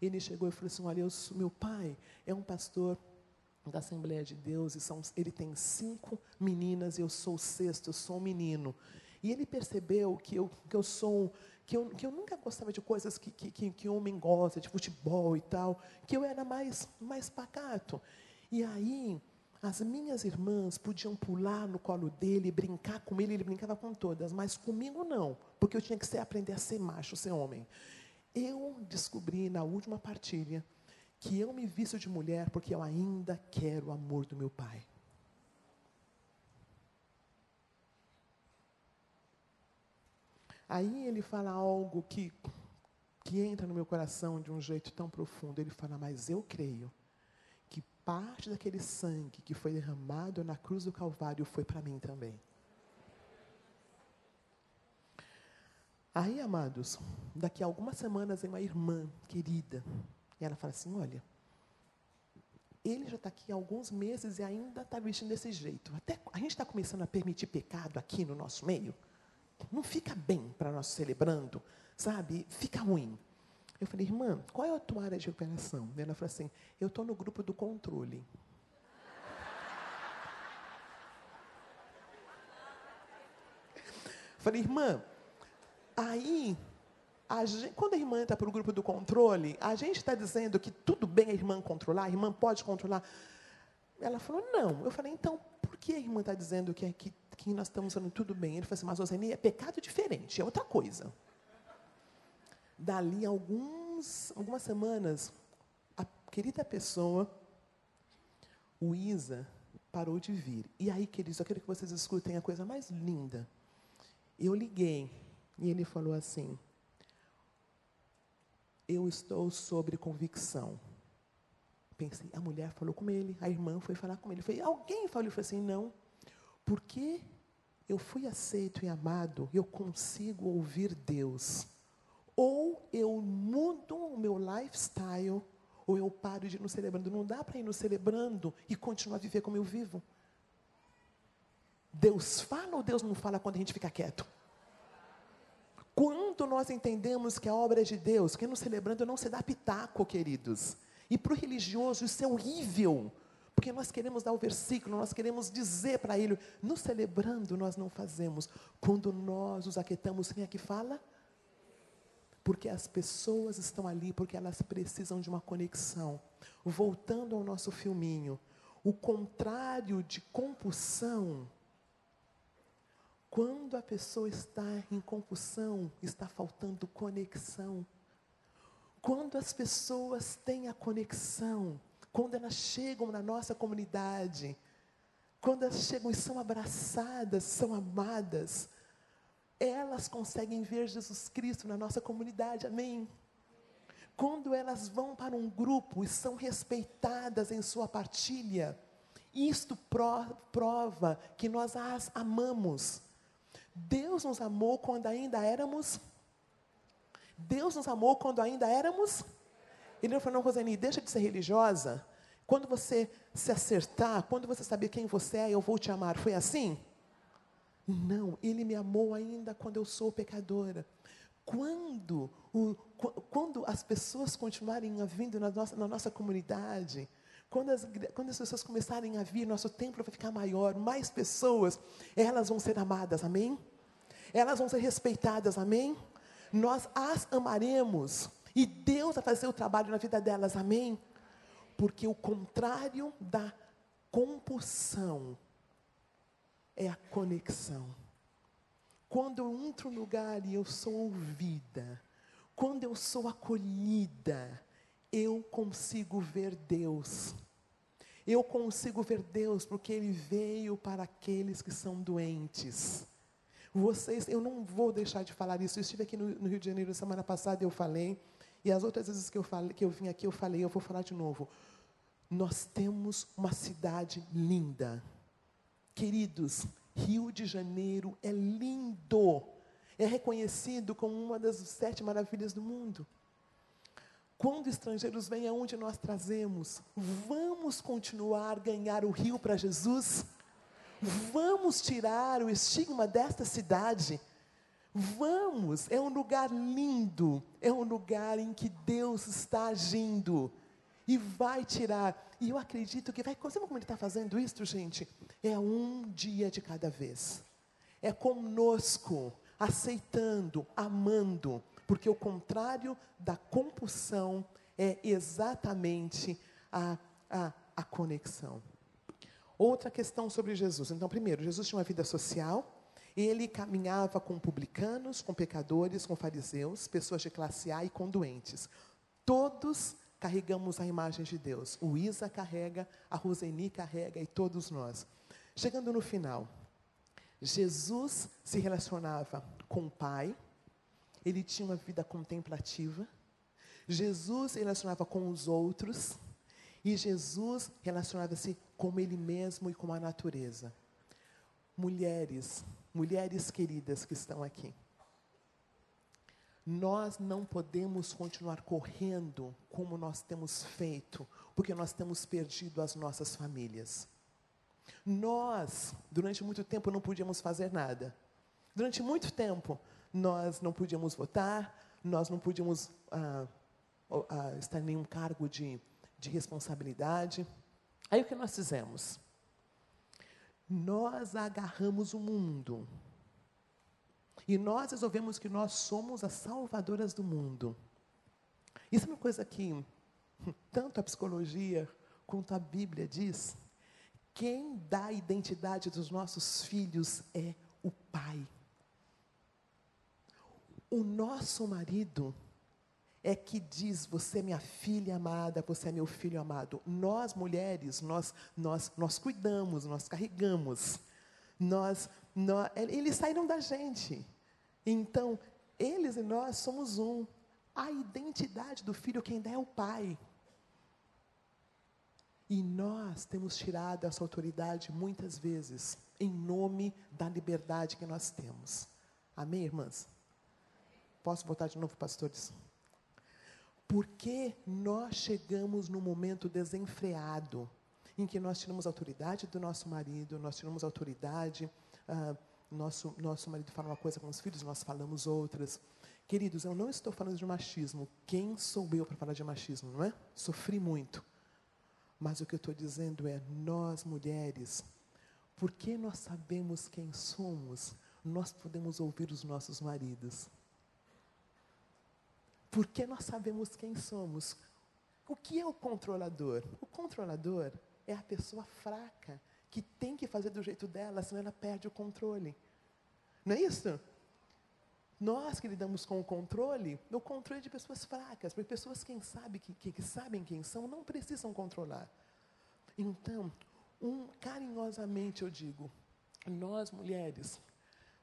Ele chegou e falou assim: Olha, eu, meu pai é um pastor da Assembleia de Deus, e são, ele tem cinco meninas, e eu sou o sexto, eu sou um menino. E ele percebeu que eu, que eu sou que eu, que eu nunca gostava de coisas que, que, que, homem gosta, de futebol e tal, que eu era mais, mais pacato. E aí, as minhas irmãs podiam pular no colo dele, brincar com ele, ele brincava com todas, mas comigo não, porque eu tinha que ser, aprender a ser macho, ser homem. Eu descobri na última partilha que eu me visto de mulher porque eu ainda quero o amor do meu pai. Aí ele fala algo que, que entra no meu coração de um jeito tão profundo. Ele fala, mas eu creio que parte daquele sangue que foi derramado na cruz do Calvário foi para mim também. Aí, amados, daqui a algumas semanas vem uma irmã querida, e ela fala assim: olha, ele já está aqui há alguns meses e ainda está vestindo desse jeito. Até a gente está começando a permitir pecado aqui no nosso meio. Não fica bem para nós celebrando, sabe? Fica ruim. Eu falei, irmã, qual é a tua área de operação? Ela falou assim: eu estou no grupo do controle. Falei, irmã, Aí, a gente, quando a irmã entra para o grupo do controle, a gente está dizendo que tudo bem a irmã controlar, a irmã pode controlar. Ela falou, não. Eu falei, então, por que a irmã está dizendo que, que, que nós estamos fazendo tudo bem? Ele falou assim, mas Roseni, é pecado diferente, é outra coisa. Dali, alguns, algumas semanas, a querida pessoa, o Isa, parou de vir. E aí, queridos, eu quero que vocês escutem a coisa mais linda. Eu liguei e ele falou assim: Eu estou sobre convicção. Pensei, a mulher falou com ele, a irmã foi falar com ele. Falei, alguém falou? Ele falou assim: Não, porque eu fui aceito e amado, eu consigo ouvir Deus. Ou eu mudo o meu lifestyle, ou eu paro de ir no celebrando. Não dá para ir no celebrando e continuar a viver como eu vivo. Deus fala ou Deus não fala quando a gente fica quieto? Quando nós entendemos que a obra é de Deus, quem nos celebrando não se dá pitaco, queridos. E para o religioso isso é horrível, porque nós queremos dar o versículo, nós queremos dizer para ele, nos celebrando nós não fazemos. Quando nós os aquietamos, quem é que fala? Porque as pessoas estão ali, porque elas precisam de uma conexão. Voltando ao nosso filminho, o contrário de compulsão quando a pessoa está em compulsão, está faltando conexão. Quando as pessoas têm a conexão, quando elas chegam na nossa comunidade, quando elas chegam e são abraçadas, são amadas, elas conseguem ver Jesus Cristo na nossa comunidade, amém? Quando elas vão para um grupo e são respeitadas em sua partilha, isto prova que nós as amamos. Deus nos amou quando ainda éramos. Deus nos amou quando ainda éramos. Ele falou, não, Rosane, deixa de ser religiosa. Quando você se acertar, quando você saber quem você é, eu vou te amar. Foi assim? Não, ele me amou ainda quando eu sou pecadora. Quando, o, quando as pessoas continuarem vindo na nossa, na nossa comunidade, quando as, quando as pessoas começarem a vir, nosso templo vai ficar maior, mais pessoas, elas vão ser amadas, amém? Elas vão ser respeitadas, amém? Nós as amaremos e Deus vai fazer o trabalho na vida delas, amém? Porque o contrário da compulsão é a conexão. Quando eu entro no lugar e eu sou ouvida, quando eu sou acolhida, eu consigo ver Deus. Eu consigo ver Deus porque Ele veio para aqueles que são doentes. Vocês, eu não vou deixar de falar isso. Eu estive aqui no, no Rio de Janeiro semana passada e eu falei, e as outras vezes que eu, falei, que eu vim aqui eu falei, eu vou falar de novo. Nós temos uma cidade linda. Queridos, Rio de Janeiro é lindo. É reconhecido como uma das sete maravilhas do mundo. Quando estrangeiros vêm aonde nós trazemos, vamos continuar a ganhar o rio para Jesus? Vamos tirar o estigma desta cidade? Vamos, é um lugar lindo, é um lugar em que Deus está agindo e vai tirar. E eu acredito que vai. Sabe como ele está fazendo isso, gente? É um dia de cada vez. É conosco, aceitando, amando porque o contrário da compulsão é exatamente a, a, a conexão. Outra questão sobre Jesus. Então, primeiro, Jesus tinha uma vida social, ele caminhava com publicanos, com pecadores, com fariseus, pessoas de classe A e com doentes. Todos carregamos a imagem de Deus. O Isa carrega, a Roseni carrega e todos nós. Chegando no final, Jesus se relacionava com o Pai, ele tinha uma vida contemplativa. Jesus se relacionava com os outros. E Jesus relacionava-se com ele mesmo e com a natureza. Mulheres, mulheres queridas que estão aqui. Nós não podemos continuar correndo como nós temos feito, porque nós temos perdido as nossas famílias. Nós, durante muito tempo, não podíamos fazer nada. Durante muito tempo, nós não podíamos votar, nós não podíamos ah, ah, estar em nenhum cargo de, de responsabilidade. Aí o que nós fizemos? Nós agarramos o mundo. E nós resolvemos que nós somos as salvadoras do mundo. Isso é uma coisa que tanto a psicologia quanto a Bíblia diz. Quem dá a identidade dos nossos filhos é o pai. O nosso marido é que diz: Você é minha filha amada, você é meu filho amado. Nós, mulheres, nós, nós, nós cuidamos, nós carregamos. Nós, nós, eles saíram da gente. Então, eles e nós somos um. A identidade do filho, quem dá é o pai. E nós temos tirado essa autoridade muitas vezes em nome da liberdade que nós temos. Amém, irmãs? Posso voltar de novo, pastores? Porque nós chegamos num momento desenfreado, em que nós tiramos autoridade do nosso marido, nós tiramos autoridade, ah, nosso, nosso marido fala uma coisa com os filhos, nós falamos outras. Queridos, eu não estou falando de machismo. Quem sou eu para falar de machismo, não é? Sofri muito. Mas o que eu estou dizendo é: nós mulheres, porque nós sabemos quem somos, nós podemos ouvir os nossos maridos. Porque nós sabemos quem somos. O que é o controlador? O controlador é a pessoa fraca, que tem que fazer do jeito dela, senão ela perde o controle. Não é isso? Nós que lidamos com o controle, o controle é de pessoas fracas, porque pessoas quem sabe, que, que, que sabem quem são não precisam controlar. Então, um, carinhosamente eu digo, nós mulheres,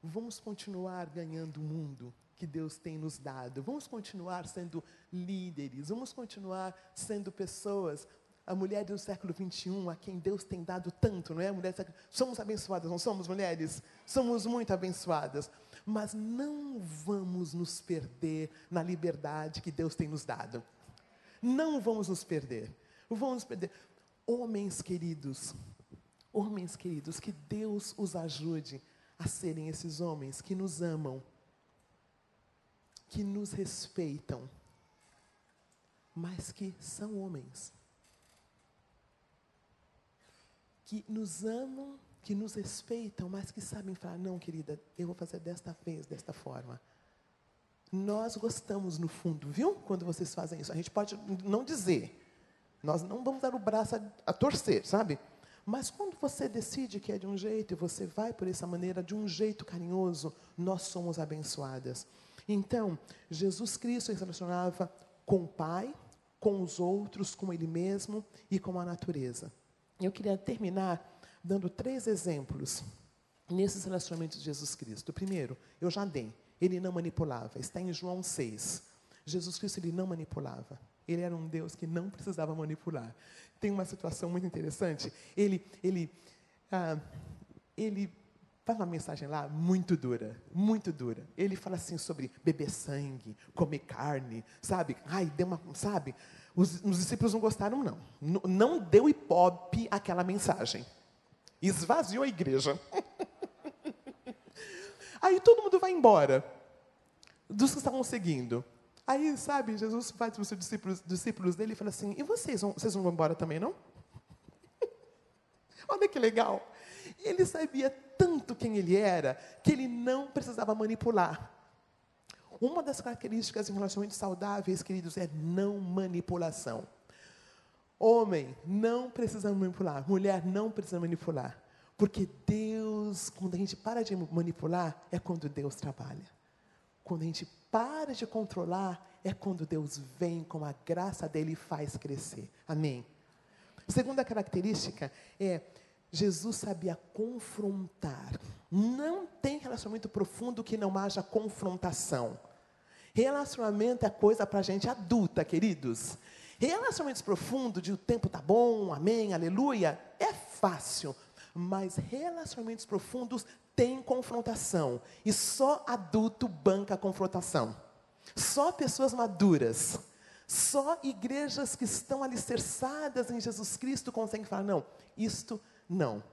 vamos continuar ganhando o mundo que Deus tem nos dado, vamos continuar sendo líderes, vamos continuar sendo pessoas a mulher do século 21, a quem Deus tem dado tanto, não é? Mulher somos abençoadas, não somos mulheres? Somos muito abençoadas. Mas não vamos nos perder na liberdade que Deus tem nos dado. Não vamos nos perder. Vamos perder. Homens queridos, homens queridos, que Deus os ajude a serem esses homens que nos amam, que nos respeitam, mas que são homens que nos amam, que nos respeitam, mas que sabem falar: não, querida, eu vou fazer desta vez, desta forma. Nós gostamos no fundo, viu? Quando vocês fazem isso. A gente pode não dizer, nós não vamos dar o braço a, a torcer, sabe? Mas quando você decide que é de um jeito e você vai por essa maneira, de um jeito carinhoso, nós somos abençoadas. Então, Jesus Cristo se relacionava com o Pai, com os outros, com Ele mesmo e com a natureza. Eu queria terminar dando três exemplos nesses relacionamentos de Jesus Cristo. Primeiro, eu já dei, ele não manipulava, está em João 6. Jesus Cristo ele não manipulava. Ele era um Deus que não precisava manipular. Tem uma situação muito interessante. Ele, ele, ah, ele faz uma mensagem lá muito dura, muito dura. Ele fala assim sobre beber sangue, comer carne, sabe? Ai, deu uma, sabe? Os, os discípulos não gostaram, não. N não deu ipope aquela mensagem. Esvaziou a igreja. Aí todo mundo vai embora. Dos que estavam seguindo. Aí, sabe, Jesus faz para os discípulos, discípulos dele e fala assim: E vocês, vocês não vão embora também, não? Olha que legal. Ele sabia tanto quem ele era que ele não precisava manipular. Uma das características em relacionamentos saudáveis, queridos, é não manipulação. Homem não precisa manipular, mulher não precisa manipular. Porque Deus, quando a gente para de manipular, é quando Deus trabalha. Quando a gente para de controlar, é quando Deus vem com a graça dele e faz crescer. Amém? Segunda característica é Jesus sabia confrontar. Não tem relacionamento profundo que não haja confrontação. Relacionamento é coisa para gente adulta, queridos. Relacionamentos profundos, de o tempo tá bom, amém, aleluia, é fácil. Mas relacionamentos profundos têm confrontação. E só adulto banca a confrontação. Só pessoas maduras. Só igrejas que estão alicerçadas em Jesus Cristo conseguem falar: não, isto não.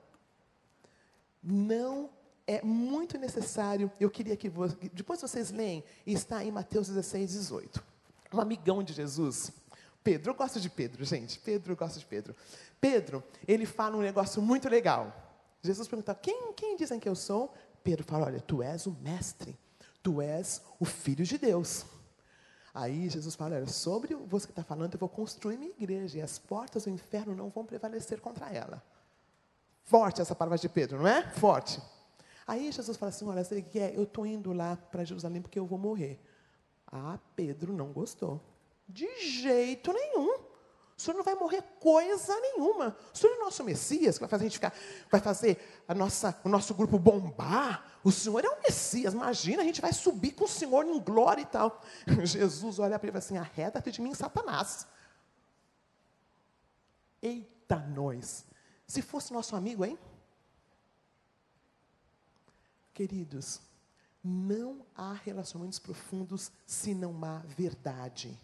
Não é muito necessário. Eu queria que depois vocês leem, está em Mateus 16, 18. Um amigão de Jesus, Pedro, eu gosto de Pedro, gente. Pedro, eu gosto de Pedro. Pedro, ele fala um negócio muito legal. Jesus pergunta: quem, quem dizem que eu sou? Pedro fala: olha, tu és o mestre, tu és o filho de Deus. Aí Jesus fala: olha, sobre você que está falando, eu vou construir minha igreja e as portas do inferno não vão prevalecer contra ela. Forte essa palavra de Pedro, não é? Forte. Aí Jesus fala assim: olha, você quer? Eu estou indo lá para Jerusalém porque eu vou morrer. Ah, Pedro não gostou. De jeito nenhum. O senhor não vai morrer coisa nenhuma. O senhor é o nosso Messias, que vai fazer a gente ficar, vai fazer a nossa, o nosso grupo bombar. O senhor é o Messias. Imagina, a gente vai subir com o senhor em glória e tal. Jesus olha para ele e fala assim: arreda-te de mim, Satanás. Eita, nós. Se fosse nosso amigo, hein? Queridos, não há relacionamentos profundos se não há verdade.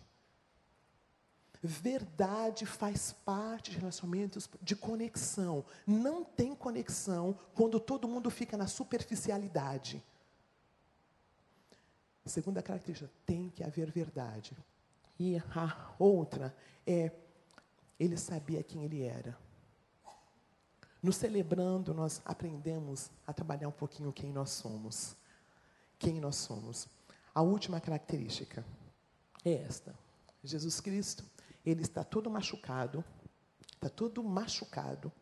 Verdade faz parte de relacionamentos de conexão. Não tem conexão quando todo mundo fica na superficialidade. Segunda característica, tem que haver verdade. E a outra é, ele sabia quem ele era. No celebrando, nós aprendemos a trabalhar um pouquinho quem nós somos. Quem nós somos. A última característica é esta. Jesus Cristo ele está todo machucado, está todo machucado.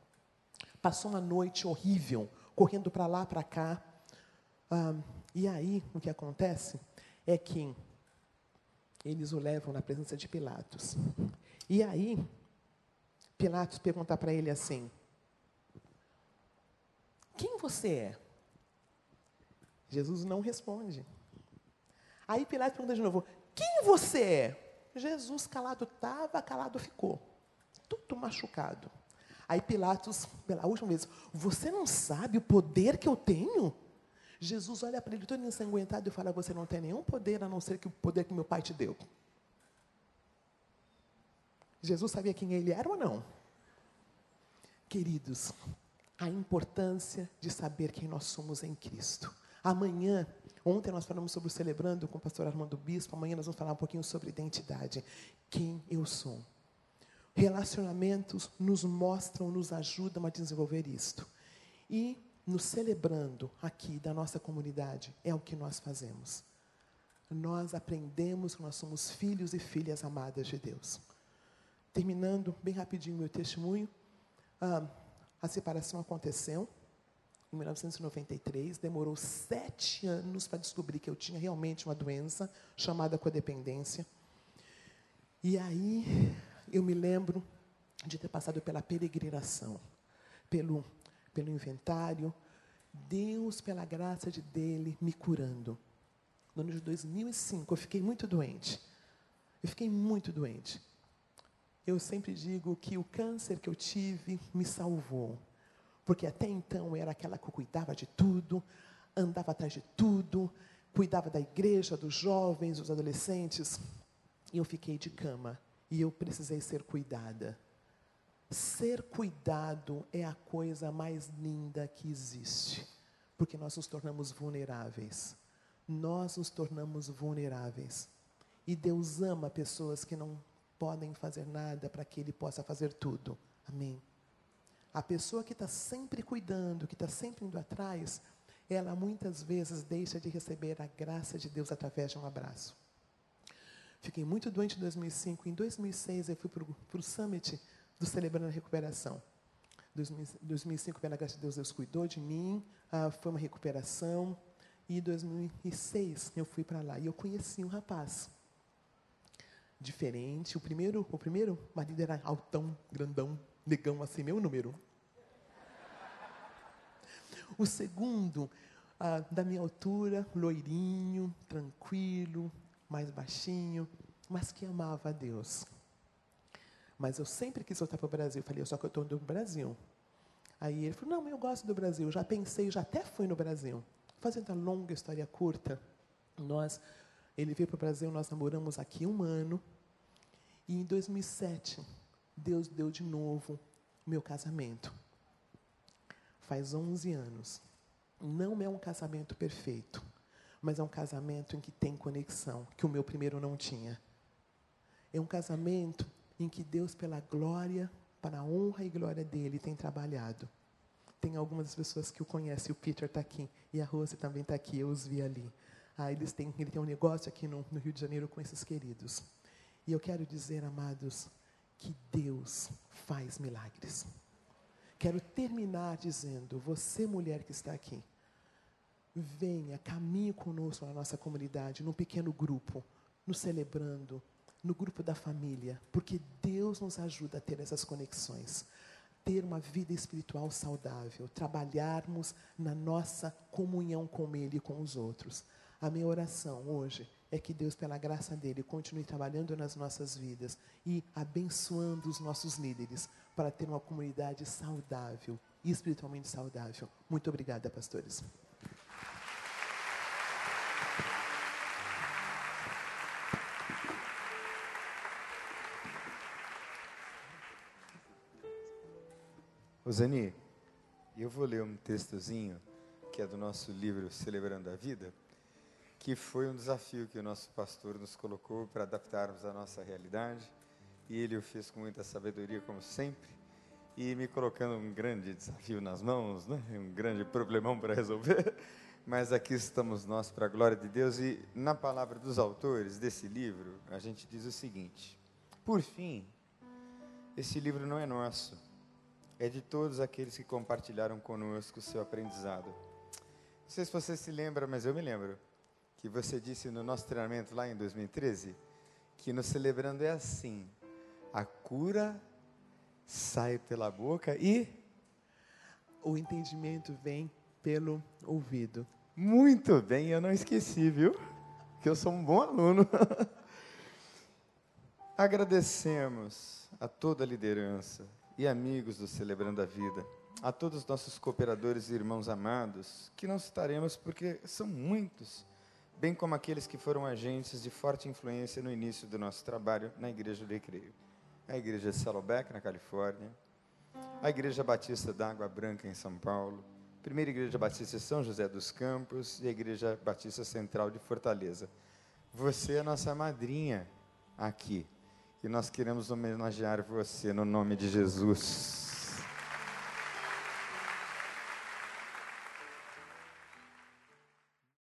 Passou uma noite horrível, correndo para lá, para cá. Ah, e aí, o que acontece é que eles o levam na presença de Pilatos. E aí, Pilatos pergunta para ele assim: Quem você é? Jesus não responde. Aí Pilatos pergunta de novo: Quem você é? Jesus calado estava, calado ficou. Tudo machucado. Aí Pilatos, pela última vez, você não sabe o poder que eu tenho? Jesus olha para ele todo ensanguentado e fala: Você não tem nenhum poder a não ser que o poder que meu pai te deu. Jesus sabia quem ele era ou não? Queridos, a importância de saber quem nós somos em Cristo. Amanhã Ontem nós falamos sobre o Celebrando com o pastor Armando Bispo, amanhã nós vamos falar um pouquinho sobre identidade. Quem eu sou. Relacionamentos nos mostram, nos ajudam a desenvolver isto. E nos celebrando aqui da nossa comunidade, é o que nós fazemos. Nós aprendemos que nós somos filhos e filhas amadas de Deus. Terminando bem rapidinho meu testemunho, ah, a separação aconteceu, em 1993, demorou sete anos para descobrir que eu tinha realmente uma doença chamada codependência. E aí eu me lembro de ter passado pela peregrinação, pelo, pelo inventário, Deus, pela graça de dele, me curando. No ano de 2005, eu fiquei muito doente. Eu fiquei muito doente. Eu sempre digo que o câncer que eu tive me salvou. Porque até então era aquela que cuidava de tudo, andava atrás de tudo, cuidava da igreja, dos jovens, dos adolescentes. E eu fiquei de cama e eu precisei ser cuidada. Ser cuidado é a coisa mais linda que existe, porque nós nos tornamos vulneráveis. Nós nos tornamos vulneráveis. E Deus ama pessoas que não podem fazer nada para que Ele possa fazer tudo. Amém. A pessoa que está sempre cuidando, que está sempre indo atrás, ela muitas vezes deixa de receber a graça de Deus através de um abraço. Fiquei muito doente em 2005. Em 2006, eu fui para o Summit do Celebrando a Recuperação. Em 2005, pela graça de Deus, Deus cuidou de mim, ah, foi uma recuperação. E em 2006, eu fui para lá e eu conheci um rapaz diferente. O primeiro, o primeiro marido era altão, grandão, negão assim, meu número. O segundo, ah, da minha altura, loirinho, tranquilo, mais baixinho, mas que amava a Deus. Mas eu sempre quis voltar para o Brasil. Falei, só que eu estou no Brasil. Aí ele falou, não, eu gosto do Brasil. Já pensei, já até fui no Brasil. Fazendo a longa história curta, nós, ele veio para o Brasil, nós namoramos aqui um ano. E em 2007, Deus deu de novo o meu casamento. Faz 11 anos. Não é um casamento perfeito, mas é um casamento em que tem conexão, que o meu primeiro não tinha. É um casamento em que Deus, pela glória, para a honra e glória dele, tem trabalhado. Tem algumas pessoas que o conhecem, o Peter está aqui, e a Rose também está aqui, eu os vi ali. Ah, eles têm, ele tem um negócio aqui no, no Rio de Janeiro com esses queridos. E eu quero dizer, amados, que Deus faz milagres. Quero terminar dizendo: você, mulher que está aqui, venha, caminhe conosco na nossa comunidade, num pequeno grupo, nos celebrando, no grupo da família, porque Deus nos ajuda a ter essas conexões, ter uma vida espiritual saudável, trabalharmos na nossa comunhão com Ele e com os outros. A minha oração hoje é que Deus, pela graça dele, continue trabalhando nas nossas vidas e abençoando os nossos líderes para ter uma comunidade saudável, espiritualmente saudável. Muito obrigada, pastores. Zani, eu vou ler um textozinho que é do nosso livro Celebrando a Vida, que foi um desafio que o nosso pastor nos colocou para adaptarmos a nossa realidade, e ele o fez com muita sabedoria, como sempre, e me colocando um grande desafio nas mãos, né? um grande problemão para resolver, mas aqui estamos nós para a glória de Deus, e na palavra dos autores desse livro, a gente diz o seguinte: por fim, esse livro não é nosso, é de todos aqueles que compartilharam conosco o seu aprendizado. Não sei se você se lembra, mas eu me lembro que você disse no nosso treinamento lá em 2013 que no celebrando é assim: a cura sai pela boca e o entendimento vem pelo ouvido. Muito bem, eu não esqueci, viu? Que eu sou um bom aluno. Agradecemos a toda a liderança, e amigos do Celebrando a Vida, a todos os nossos cooperadores e irmãos amados, que não citaremos porque são muitos, bem como aqueles que foram agentes de forte influência no início do nosso trabalho na Igreja do Recreio. A Igreja de Saddleback, na Califórnia, a Igreja Batista da Água Branca, em São Paulo, a Primeira Igreja Batista de São José dos Campos e a Igreja Batista Central de Fortaleza. Você é nossa madrinha aqui e nós queremos homenagear você no nome de Jesus.